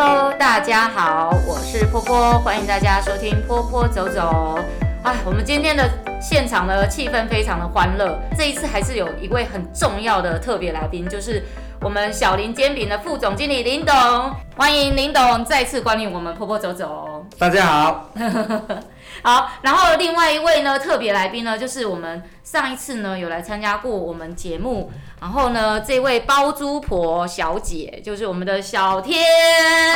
Hello，大家好，我是波波，欢迎大家收听波波走走。哎，我们今天的现场的气氛非常的欢乐，这一次还是有一位很重要的特别来宾，就是我们小林煎饼的副总经理林董，欢迎林董再次光临我们波波走走。大家好。好，然后另外一位呢，特别来宾呢，就是我们上一次呢有来参加过我们节目，然后呢这位包租婆小姐就是我们的小天。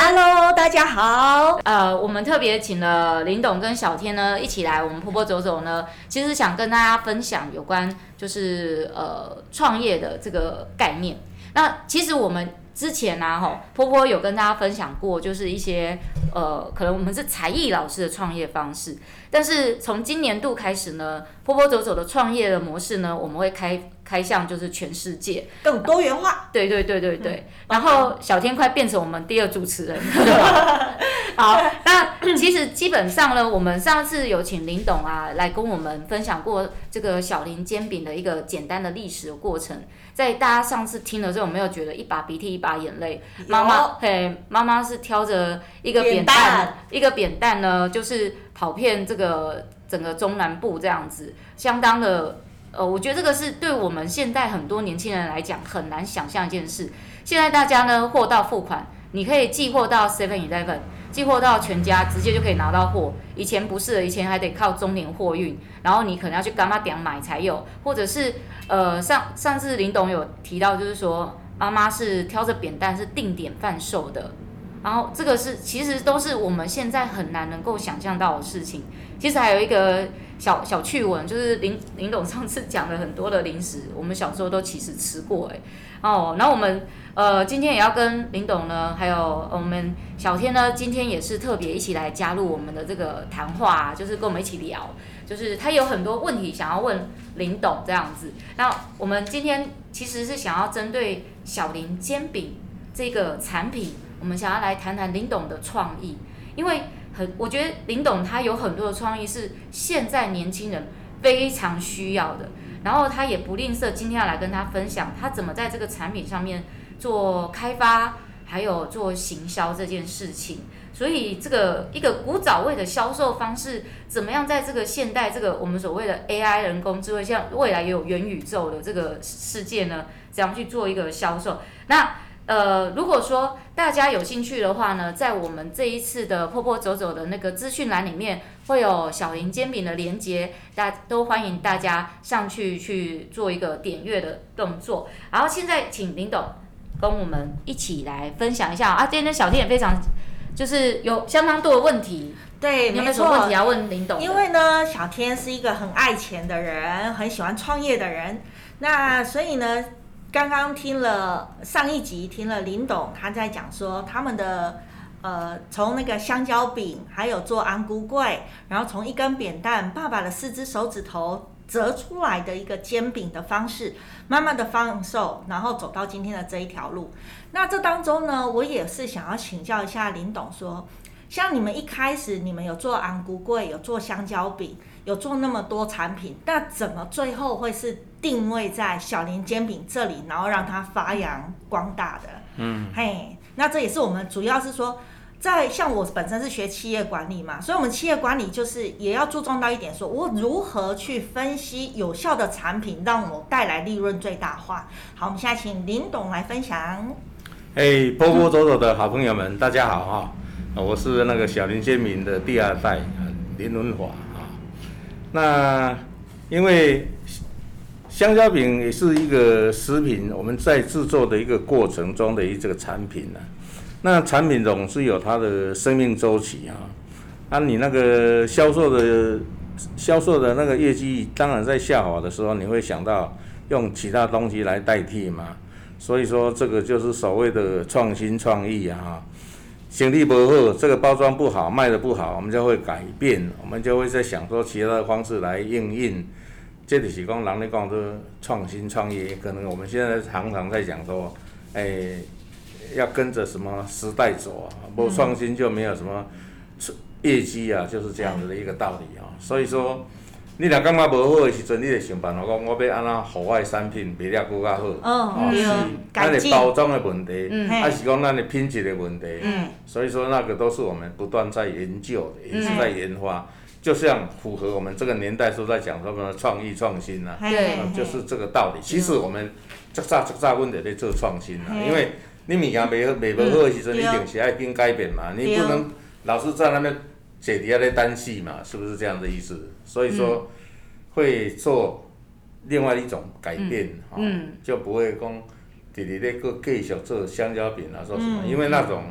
Hello，大家好。呃，我们特别请了林董跟小天呢一起来我们波波走走呢，其实想跟大家分享有关就是呃创业的这个概念。那其实我们。之前呢、啊，吼，波波有跟大家分享过，就是一些呃，可能我们是才艺老师的创业方式。但是从今年度开始呢，波波走走的创业的模式呢，我们会开开向就是全世界更多元化。对对对对对。嗯、然后小天快变成我们第二主持人。好，那其实基本上呢，我们上次有请林董啊来跟我们分享过这个小林煎饼的一个简单的历史的过程。在大家上次听了之后，有没有觉得一把鼻涕一把眼泪？妈妈，嘿，妈妈是挑着一个扁担，扁一个扁担呢，就是跑遍这个整个中南部这样子，相当的，呃，我觉得这个是对我们现在很多年轻人来讲很难想象一件事。现在大家呢，货到付款，你可以寄货到 Seven Eleven。寄货到全家，直接就可以拿到货。以前不是的，以前还得靠中联货运，然后你可能要去柑仔店买才有，或者是呃上上次林董有提到，就是说妈妈是挑着扁担是定点贩售的，然后这个是其实都是我们现在很难能够想象到的事情。其实还有一个小小趣闻，就是林林董上次讲了很多的零食，我们小时候都其实吃过哎。哦，然后我们呃今天也要跟林董呢，还有我们小天呢，今天也是特别一起来加入我们的这个谈话，就是跟我们一起聊，就是他有很多问题想要问林董这样子。那我们今天其实是想要针对小林煎饼这个产品，我们想要来谈谈林董的创意，因为很我觉得林董他有很多的创意是现在年轻人非常需要的。然后他也不吝啬，今天要来跟他分享他怎么在这个产品上面做开发，还有做行销这件事情。所以这个一个古早味的销售方式，怎么样在这个现代这个我们所谓的 AI 人工智慧，像未来也有元宇宙的这个世界呢，怎样去做一个销售？那。呃，如果说大家有兴趣的话呢，在我们这一次的波波走走的那个资讯栏里面，会有小林煎饼的连接，大家都欢迎大家上去去做一个点阅的动作。然后现在请林董跟我们一起来分享一下啊，今天小天也非常就是有相当多的问题，对，你有没有什么问题要问林董？因为呢，小天是一个很爱钱的人，很喜欢创业的人，那所以呢。刚刚听了上一集，听了林董他在讲说他们的呃，从那个香蕉饼，还有做安菇粿，然后从一根扁担，爸爸的四只手指头折出来的一个煎饼的方式，慢慢的贩售，然后走到今天的这一条路。那这当中呢，我也是想要请教一下林董说，像你们一开始你们有做安菇粿，有做香蕉饼，有做那么多产品，那怎么最后会是？定位在小林煎饼这里，然后让它发扬光大的。嗯，嘿，那这也是我们主要是说，在像我本身是学企业管理嘛，所以我们企业管理就是也要注重到一点说，说我如何去分析有效的产品，让我带来利润最大化。好，我们现在请林董来分享。哎，波波走走的好朋友们，大家好哈，我是那个小林煎饼的第二代林文华啊。那因为。香蕉饼也是一个食品，我们在制作的一个过程中的一个产品呢、啊。那产品总是有它的生命周期啊。那你那个销售的销售的那个业绩，当然在下滑的时候，你会想到用其他东西来代替嘛。所以说，这个就是所谓的创新创意啊。生意不好，这个包装不好，卖得不好，我们就会改变，我们就会在想说其他的方式来应用。这就是讲，人咧讲都创新创业，可能我们现在常常在讲说，哎，要跟着什么时代走啊，不创新就没有什么业绩啊，就是这样子的一个道理啊。所以说，你若感觉无好诶时阵，你就想办法讲，我要安怎，互我的产品卖了更较好。哦，对，咱诶包装诶问题，嗯还是讲咱诶品质诶问题。嗯。所以说，那个都是我们不断在研究的，也是在研发。就像符合我们这个年代说在讲什么创意创新啊，对，就是这个道理。其实我们这早这早，阮就在做创新啊，因为你物件卖好卖无好的时阵，你一定是爱紧改变嘛，你不能老是在那边坐伫遐咧等死嘛，是不是这样的意思？所以说会做另外一种改变，哈，就不会讲弟弟那个继续做香蕉饼啊，说什么？因为那种，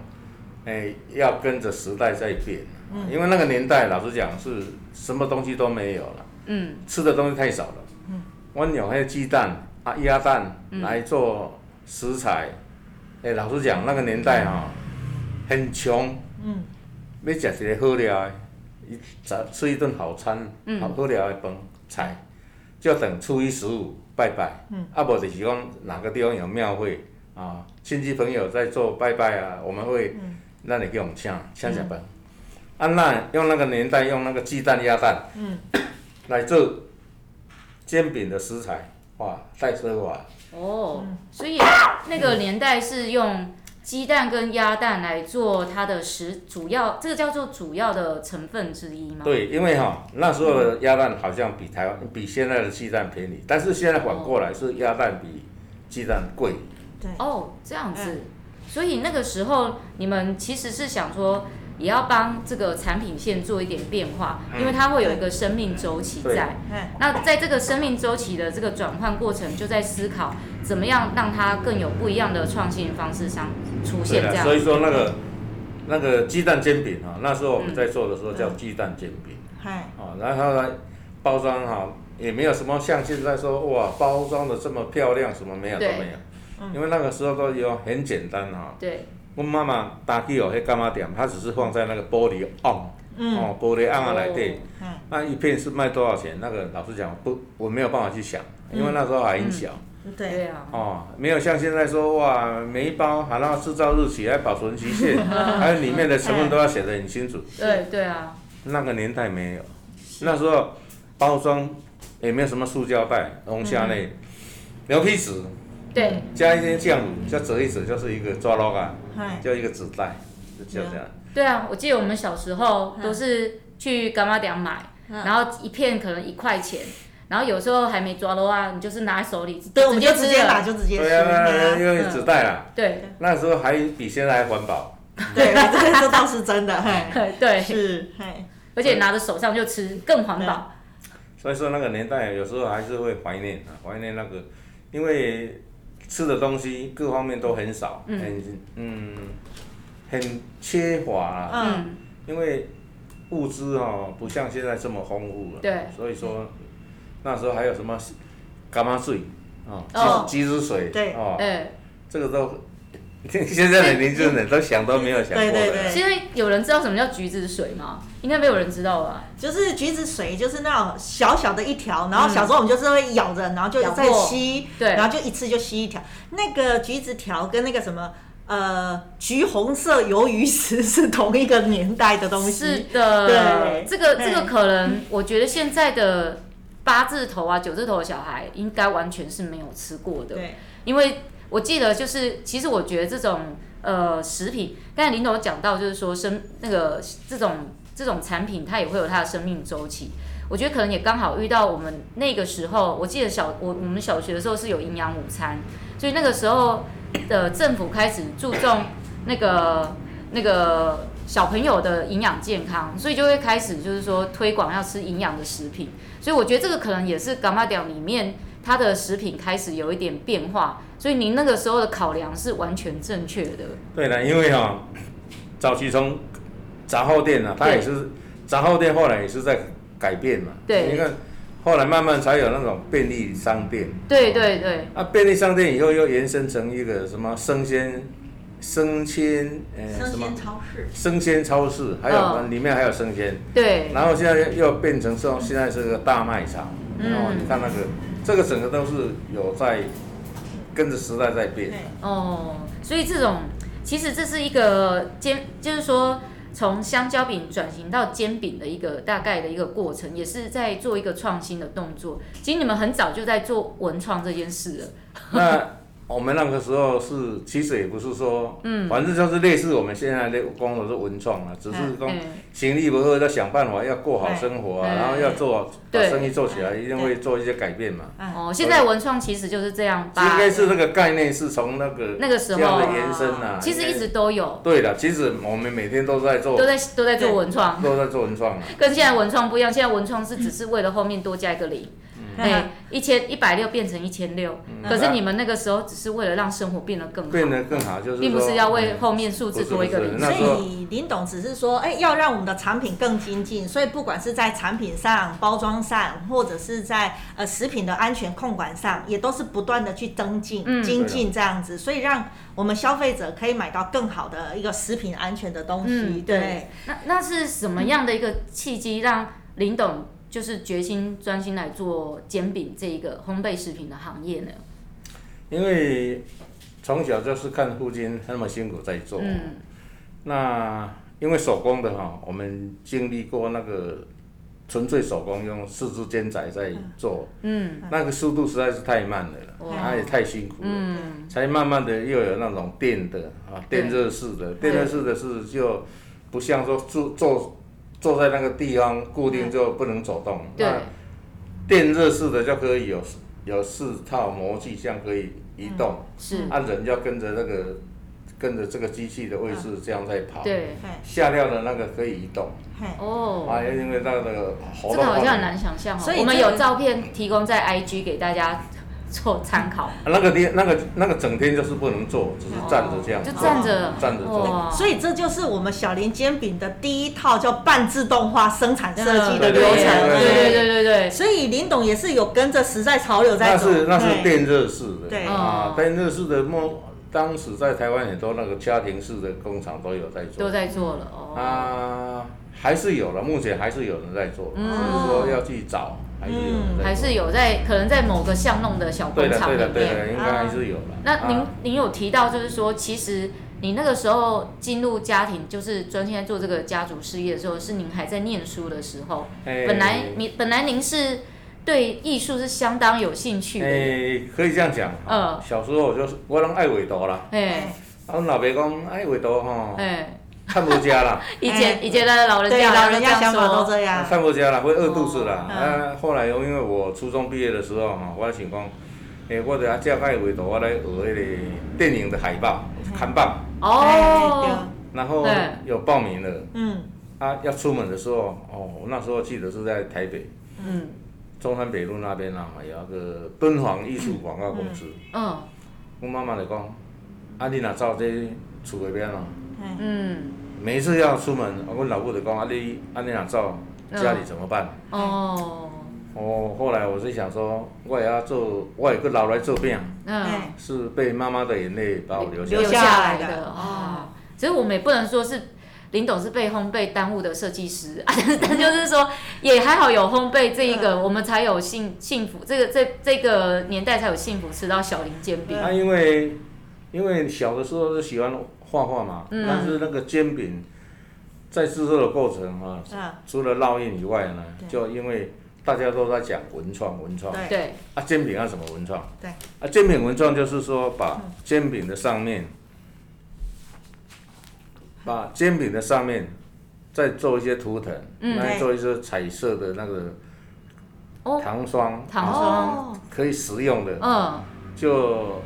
诶，要跟着时代在变。因为那个年代，老实讲是什么东西都没有了，嗯，吃的东西太少了，嗯，我有那个鸡蛋啊、鸭蛋来做食材，哎，老实讲，那个年代哈，很穷，嗯，要食一个好料的，一吃一顿好餐，好好料的饭菜，就等初一十五拜拜，嗯，啊，无就是讲哪个地方有庙会啊，亲戚朋友在做拜拜啊，我们会，那你给我们请请食饭。啊，那用那个年代用那个鸡蛋鸭蛋，嗯，来做煎饼的食材，哇，太奢华。哦，所以那个年代是用鸡蛋跟鸭蛋来做它的食主要，这个叫做主要的成分之一吗？对，因为哈那时候的鸭蛋好像比台湾比现在的鸡蛋便宜，但是现在反过来是鸭蛋比鸡蛋贵。对。哦，这样子，所以那个时候你们其实是想说。也要帮这个产品线做一点变化，因为它会有一个生命周期在。那在这个生命周期的这个转换过程，就在思考怎么样让它更有不一样的创新方式上出现。这样。所以说那个那个鸡蛋煎饼啊，那时候我们在做的时候叫鸡蛋煎饼。嗨、嗯。哦，然后呢，包装哈也没有什么像现在说哇包装的这么漂亮，什么没有都没有。因为那个时候都有很简单哈。对。我妈妈打去哦，迄干妈店，它只是放在那个玻璃瓮，嗯、哦，玻璃瓮啊内底，嗯、那一片是卖多少钱？那个老实讲不，我没有办法去想，因为那时候还很小。嗯、对啊。哦，没有像现在说哇，每一包还要制造日期，还保存期限，还有里面的成分都要写得很清楚。对对啊。那个年代没有，那时候包装也没有什么塑胶袋，龙虾类，牛皮纸。对，加一些酱乳，再折一折，就是一个抓捞啊，就一个纸袋，就这样。对啊，我记得我们小时候都是去干妈店买，然后一片可能一块钱，然后有时候还没抓牢啊，你就是拿在手里，对，我们就直接拿就直接吃。对啊，因为纸袋啊。对。那时候还比现在还环保。对，这倒是真的，嘿。对。是，而且拿着手上就吃，更环保。所以说那个年代有时候还是会怀念啊，怀念那个，因为。吃的东西各方面都很少，嗯。很嗯很缺乏啦，嗯，因为物资哦不像现在这么丰富了，对，所以说那时候还有什么柑仔水啊，鸡鸡汁水，对，哦，哎，这个都 现在的年轻人都想都没有想过的。对对对。现在有人知道什么叫橘子水吗？应该没有人知道吧？就是橘子水，就是那种小小的一条，然后小时候我们就是会咬着，然后就再吸，对，然后就一次就吸一条。那个橘子条跟那个什么呃橘红色鱿鱼丝是同一个年代的东西。是的，对，这个这个可能我觉得现在的八字头啊九字头的小孩应该完全是没有吃过的，对，因为我记得就是其实我觉得这种呃食品，刚才林总讲到就是说生那个这种。这种产品它也会有它的生命周期，我觉得可能也刚好遇到我们那个时候。我记得小我我们小学的时候是有营养午餐，所以那个时候的政府开始注重那个那个小朋友的营养健康，所以就会开始就是说推广要吃营养的食品。所以我觉得这个可能也是柑仔店里面它的食品开始有一点变化。所以您那个时候的考量是完全正确的。对的，因为哈、哦，早期从杂货店啊，它也是杂货店，后来也是在改变嘛。对，你看，后来慢慢才有那种便利商店。对对对。啊，便利商店以后又延伸成一个什么生鲜、生鲜，呃，什么？生鲜超市。生鲜超市，还有里面还有生鲜。对。然后现在又变成说，现在是个大卖场。然后你看那个，这个整个都是有在跟着时代在变。哦，所以这种其实这是一个煎，就是说。从香蕉饼转型到煎饼的一个大概的一个过程，也是在做一个创新的动作。其实你们很早就在做文创这件事了。那我们那个时候是，其实也不是说，嗯，反正就是类似我们现在的工作是文创啊，只是说行李不够要想办法要过好生活啊，然后要做把生意做起来，一定会做一些改变嘛。哦，现在文创其实就是这样。应该是那个概念是从那个那个时候的延伸啊。其实一直都有。对的，其实我们每天都在做，都在都在做文创，都在做文创。跟现在文创不一样，现在文创是只是为了后面多加一个零。哎，一千一百六变成一千六，可是你们那个时候只是为了让生活变得更好，变得更好，就是并不是要为后面数字多一个零。所以林董只是说，哎，要让我们的产品更精进，所以不管是在产品上、包装上，或者是在呃食品的安全控管上，也都是不断的去增进、精进这样子，所以让我们消费者可以买到更好的一个食品安全的东西。对，那那是什么样的一个契机让林董？就是决心专心来做煎饼这一个烘焙食品的行业呢？因为从小就是看父亲那么辛苦在做，嗯，那因为手工的哈，我们经历过那个纯粹手工用四肢煎仔在做，嗯，那个速度实在是太慢了，它也太辛苦了，嗯，才慢慢的又有那种电的啊，电热式的，电热式的是就不像说做做。坐在那个地方固定就不能走动。对。电热式的就可以有有四套模具，这样可以移动。是。啊，人要跟着那个跟着这个机器的位置这样在跑。对。下料的那个可以移动。哦。啊，因为那个这个好像很难想象哦。所以我们有照片提供在 IG 给大家。做参考，那个天，那个那个整天就是不能坐，只是站着这样，就站着站着做。所以这就是我们小林煎饼的第一套叫半自动化生产设计的流程。对对对对对。所以林董也是有跟着时代潮流在走。那是那是电热式的，对啊，电热式的莫，当时在台湾很多那个家庭式的工厂都有在做，都在做了哦。啊，还是有了，目前还是有人在做，只是说要去找。嗯，还是有在可能在某个巷弄的小工厂里面，对的，应该还是有的。那您您有提到，就是说，其实你那个时候进入家庭，就是专心在做这个家族事业的时候，是您还在念书的时候。本来你本来您是对艺术是相当有兴趣的。哎，可以这样讲。嗯。小时候我就是我拢爱画图啦。哎。啊，我老爸讲爱画图吼。哎。看不家了，以前以前的老人家，老人家想法都这样。看不家了，会饿肚子了。啊，后来因为我初中毕业的时候哈，我想讲，诶，我得啊，这样爱画图，我来学迄个电影的海报、看板。哦。然后有报名了。嗯。啊，要出门的时候，哦，那时候记得是在台北。嗯。中山北路那边啊，有一个敦煌艺术广告公司。嗯。我妈妈就讲，啊，你若走这厝那边啊？嗯。每一次要出门，我老婆就讲：“啊你，啊你若走，家里怎么办？”哦。哦，后来我是想说，我也要做，我也个老来做病。嗯。是被妈妈的眼泪把我留下来。留下来的哦。其实我们也不能说是林董是被烘焙耽误的设计师，但就是说也还好有烘焙这一个，我们才有幸幸福，这个这这个年代才有幸福吃到小林煎饼。那，因为因为小的时候是喜欢。画画嘛，但是那个煎饼在制作的过程啊，除了烙印以外呢，就因为大家都在讲文创，文创，对，啊煎饼要什么文创？对，啊煎饼文创就是说把煎饼的上面，把煎饼的上面再做一些图腾，来做一些彩色的那个糖霜，糖霜。可以食用的，嗯，就。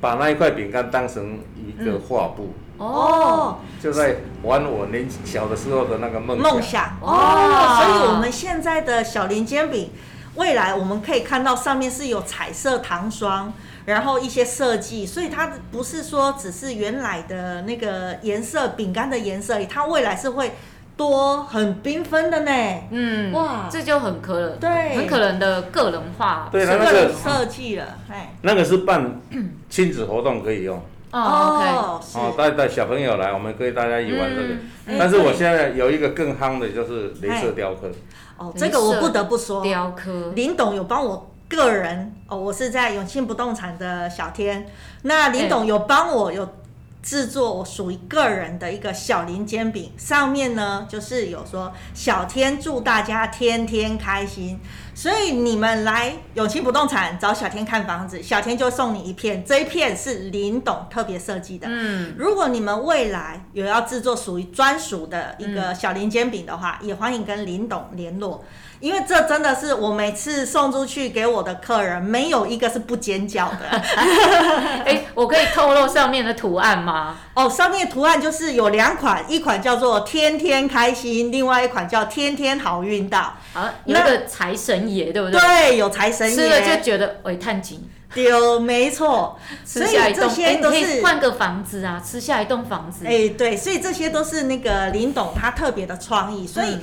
把那一块饼干当成一个画布，嗯、哦，就在玩我年小的时候的那个梦梦想。哦，所以我们现在的小林煎饼，未来我们可以看到上面是有彩色糖霜，然后一些设计，所以它不是说只是原来的那个颜色饼干的颜色，它未来是会。多很缤纷的呢，嗯，哇，这就很可能，对，很可能的个人化，对，个人设计了，哎，那个是办亲子活动可以用，哦，哦，带带小朋友来，我们可以大家一起玩这个。但是我现在有一个更夯的，就是镭射雕刻。哦，这个我不得不说，雕刻，林董有帮我个人，哦，我是在永庆不动产的小天，那林董有帮我有。制作我属于个人的一个小林煎饼，上面呢就是有说小天祝大家天天开心，所以你们来永庆不动产找小天看房子，小天就送你一片，这一片是林董特别设计的。嗯，如果你们未来有要制作属于专属的一个小林煎饼的话，嗯、也欢迎跟林董联络。因为这真的是我每次送出去给我的客人，没有一个是不尖叫的。哎，我可以透露上面的图案吗？哦，上面的图案就是有两款，一款叫做“天天开心”，另外一款叫“天天好运到”。啊，有个财神爷，对不对？对，有财神爷。吃了就觉得哎，探景。丢，没错。吃下一栋，所以这些都是换个房子啊，吃下一栋房子。哎，对，所以这些都是那个林董他特别的创意，所以。嗯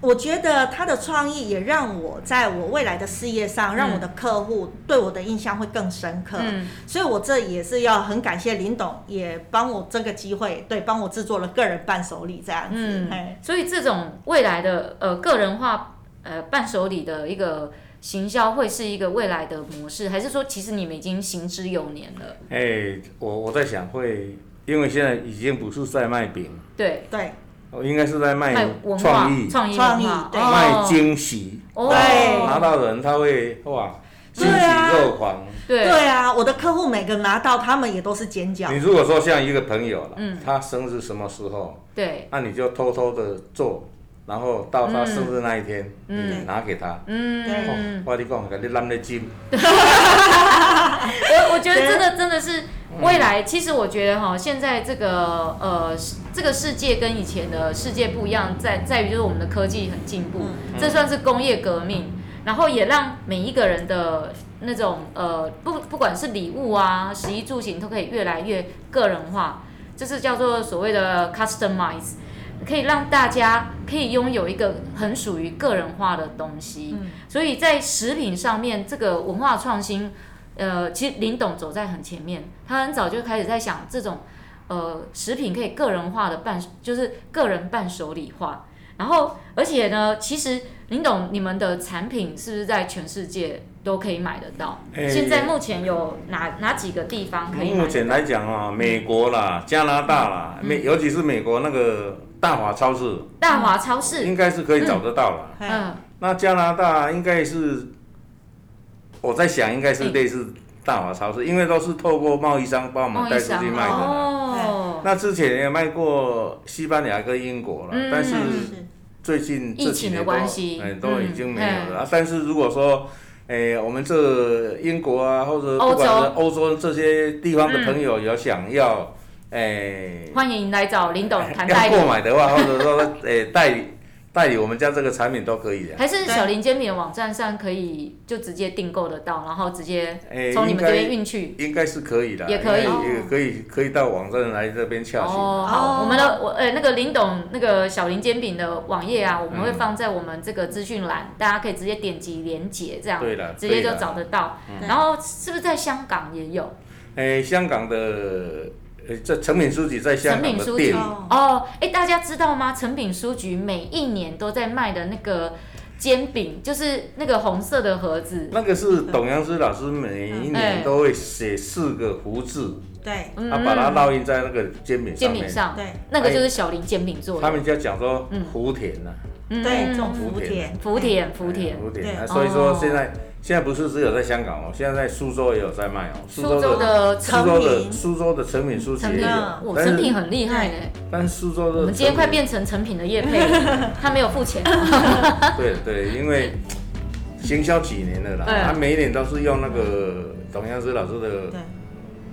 我觉得他的创意也让我在我未来的事业上，让我的客户对我的印象会更深刻。嗯，所以我这也是要很感谢林董，也帮我这个机会，对，帮我制作了个人伴手礼这样子。嗯，所以这种未来的呃个人化呃伴手礼的一个行销，会是一个未来的模式，还是说其实你们已经行之有年了？哎，我我在想会，因为现在已经不是在卖饼。对对。我应该是在卖创意，创意，创意，卖惊喜。对，拿到人他会哇，惊喜若狂。对对啊，我的客户每个拿到，他们也都是尖叫。你如果说像一个朋友了，他生日什么时候？对，那你就偷偷的做，然后到他生日那一天，嗯拿给他。嗯，我跟你讲，给你揽的金。我我觉得真的真的是。未来其实我觉得哈，现在这个呃这个世界跟以前的世界不一样，在在于就是我们的科技很进步，这算是工业革命，然后也让每一个人的那种呃不不管是礼物啊、食衣住行都可以越来越个人化，这是叫做所谓的 customize，可以让大家可以拥有一个很属于个人化的东西，所以在食品上面这个文化创新。呃，其实林董走在很前面，他很早就开始在想这种，呃，食品可以个人化的伴，就是个人伴手礼化。然后，而且呢，其实林董你们的产品是不是在全世界都可以买得到？欸、现在目前有哪哪几个地方可以买？目前来讲啊，美国啦、加拿大啦，美、嗯、尤其是美国那个大华超市，大华超市应该是可以找得到了。嗯，嗯那加拿大应该是。我在想，应该是类似大华超市，因为都是透过贸易商帮我们带出去卖的。哦。那之前也卖过西班牙跟英国了，但是最近这几年都哎都已经没有了。但是如果说，哎，我们这英国啊，或者不管是欧洲这些地方的朋友有想要，哎，欢迎来找林董谈要购买的话，或者说哎代理。代理我们家这个产品都可以的，还是小林煎饼的网站上可以就直接订购得到，然后直接从你们这边运去，应该是可以的，也可以，也可以可以到网站来这边洽询。哦，好，我们的我呃那个林董那个小林煎饼的网页啊，我们会放在我们这个资讯栏，大家可以直接点击连接，这样对的，直接就找得到。然后是不是在香港也有？哎，香港的。这诚品书局在香港的店哦，哎，大家知道吗？诚品书局每一年都在卖的那个煎饼，就是那个红色的盒子。那个是董阳诗老师每一年都会写四个福字，对，他把它烙印在那个煎饼煎饼上，对，那个就是小林煎饼做的。他们家讲说福田呐，对，这种福田，福田，福田，福田，所以说现在。现在不是只有在香港哦，现在在苏州也有在卖哦。苏州的苏州的苏州的成品书籍也有，哇，诚品很厉害哎。但是苏州的，我们今天快变成成品的业配，他没有付钱。对对，因为行销几年了啦，他每一年都是用那个董阳诗老师的。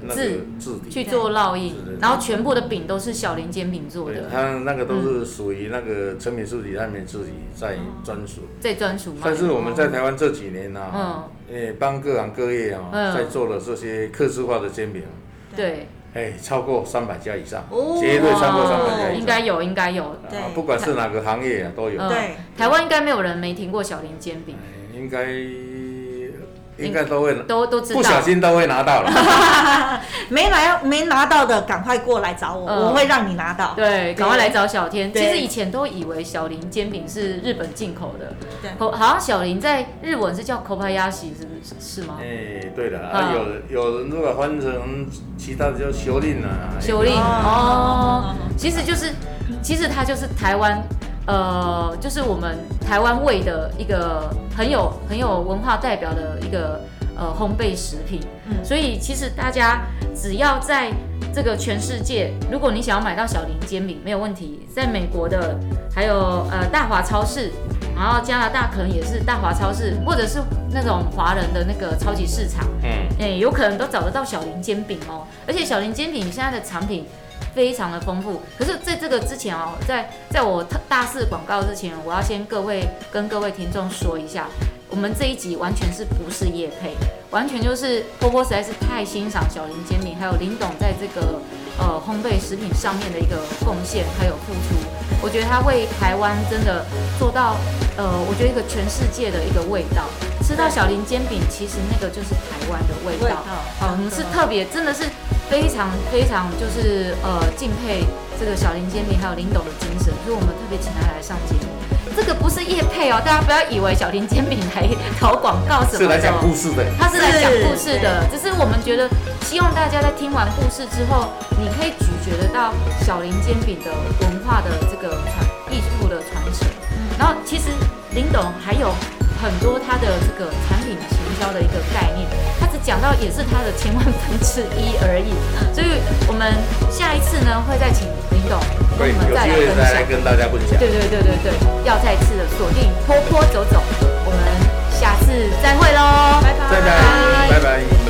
字字去做烙印，然后全部的饼都是小林煎饼做的。他那个都是属于那个成品书局他们自己在专属，在专属。但是我们在台湾这几年呢，嗯，诶，帮各行各业啊，在做了这些客制化的煎饼。对。哎，超过三百家以上，绝对超过三百家以上。应该有，应该有。对。不管是哪个行业啊，都有。对。台湾应该没有人没听过小林煎饼。应该。应该都会都都知道，不小心都会拿到了。没拿没拿到的，赶快过来找我，嗯、我会让你拿到。对，赶快来找小天。其实以前都以为小林煎饼是日本进口的，对，好像小林在日文是叫 Kobayashi，是不是？是吗？哎、欸，对的啊，有有人如果翻成其他的叫修令啊，修令哦，其实就是，其实它就是台湾。呃，就是我们台湾味的一个很有很有文化代表的一个呃烘焙食品，嗯，所以其实大家只要在这个全世界，如果你想要买到小林煎饼，没有问题，在美国的还有呃大华超市，然后加拿大可能也是大华超市，或者是那种华人的那个超级市场，嗯，哎，有可能都找得到小林煎饼哦，而且小林煎饼现在的产品。非常的丰富，可是在这个之前哦，在在我大肆广告之前，我要先各位跟各位听众说一下，我们这一集完全是不是叶配，完全就是波波实在是太欣赏小林煎饼，还有林董在这个呃烘焙食品上面的一个贡献还有付出，我觉得他为台湾真的做到呃，我觉得一个全世界的一个味道，吃到小林煎饼，其实那个就是台湾的味道，好，我们是特别真的是。非常非常就是呃敬佩这个小林煎饼还有林董的精神，所以我们特别请他来上节目。这个不是叶配哦，大家不要以为小林煎饼来投广告什么的。是来讲故事的。他是来讲故事的，只是我们觉得希望大家在听完故事之后，你可以咀嚼得到小林煎饼的文化的这个传艺术的传承。然后其实林董还有。很多他的这个产品行销的一个概念，讲到也是他的千万分之一而已，所以我们下一次呢会再请林董跟我们再来分享，跟大家分享。对对对对对，要再次的锁定坡坡走走，我们下次再会喽，拜拜，拜拜，拜拜。